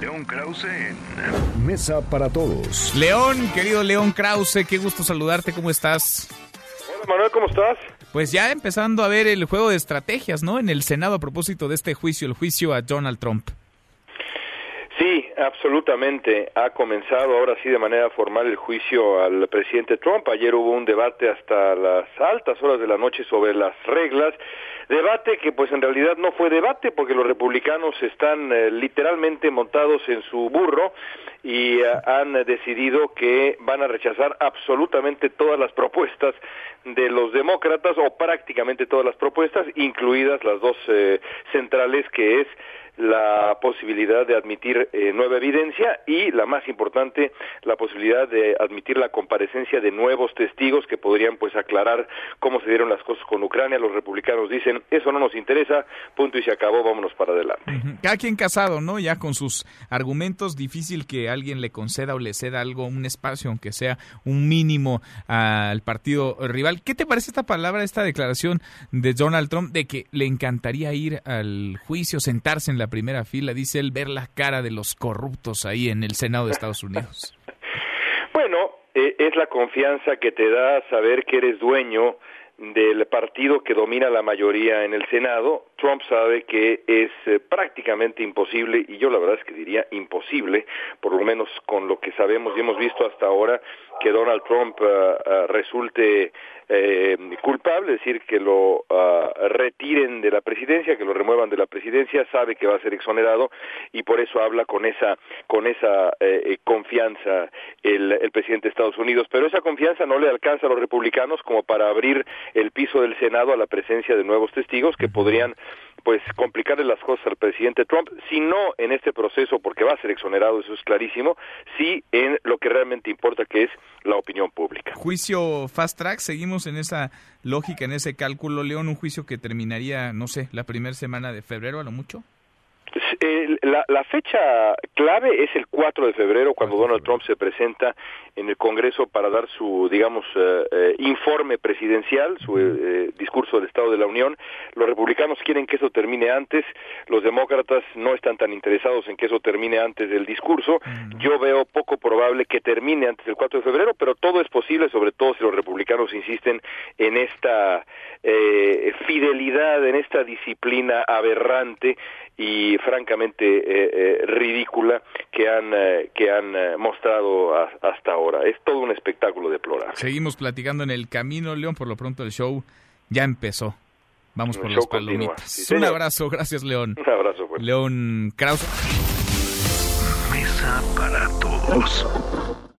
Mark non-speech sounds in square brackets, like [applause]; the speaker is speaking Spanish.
León Krause en Mesa para Todos. León, querido León Krause, qué gusto saludarte, ¿cómo estás? Hola Manuel, ¿cómo estás? Pues ya empezando a ver el juego de estrategias, ¿no? En el Senado a propósito de este juicio, el juicio a Donald Trump. Absolutamente. Ha comenzado ahora sí de manera formal el juicio al presidente Trump. Ayer hubo un debate hasta las altas horas de la noche sobre las reglas. Debate que pues en realidad no fue debate porque los republicanos están eh, literalmente montados en su burro y eh, han decidido que van a rechazar absolutamente todas las propuestas de los demócratas o prácticamente todas las propuestas, incluidas las dos eh, centrales que es la posibilidad de admitir eh, nueva evidencia y, la más importante, la posibilidad de admitir la comparecencia de nuevos testigos que podrían pues aclarar cómo se dieron las cosas con Ucrania. Los republicanos dicen, eso no nos interesa, punto y se acabó, vámonos para adelante. Cada quien casado, ¿no? Ya con sus argumentos, difícil que alguien le conceda o le ceda algo, un espacio, aunque sea un mínimo al partido rival. ¿Qué te parece esta palabra, esta declaración de Donald Trump de que le encantaría ir al juicio, sentarse en la primera fila, dice él, ver la cara de los corruptos ahí en el Senado de Estados Unidos? [laughs] bueno, eh, es la confianza que te da saber que eres dueño del partido que domina la mayoría en el Senado. Trump sabe que es eh, prácticamente imposible, y yo la verdad es que diría imposible, por lo menos con lo que sabemos y hemos visto hasta ahora, que Donald Trump uh, resulte eh, culpable, es decir, que lo uh, retiren de la presidencia, que lo remuevan de la presidencia, sabe que va a ser exonerado y por eso habla con esa con esa eh, confianza el, el presidente de Estados Unidos. Pero esa confianza no le alcanza a los republicanos como para abrir el piso del Senado a la presencia de nuevos testigos que podrían pues complicarle las cosas al presidente Trump, si no en este proceso, porque va a ser exonerado, eso es clarísimo, sí en lo que realmente importa, que es la opinión pública. Juicio fast track, seguimos en esa lógica, en ese cálculo, León, un juicio que terminaría, no sé, la primera semana de febrero a lo mucho. La, la, fecha clave es el 4 de febrero, cuando Donald Trump se presenta en el Congreso para dar su, digamos, eh, eh, informe presidencial, su eh, discurso del Estado de la Unión. Los republicanos quieren que eso termine antes, los demócratas no están tan interesados en que eso termine antes del discurso. Yo veo poco probable que termine antes del 4 de febrero, pero todo es posible, sobre todo si los republicanos insisten en esta fidelidad, en esta disciplina aberrante y francamente eh, eh, ridícula que han eh, que han mostrado hasta ahora. Es todo un espectáculo deplorable. Seguimos platicando en el camino, León. Por lo pronto el show ya empezó. Vamos por las palomitas. un abrazo, gracias León. Un abrazo. Pues. León Krause. Mesa para todos.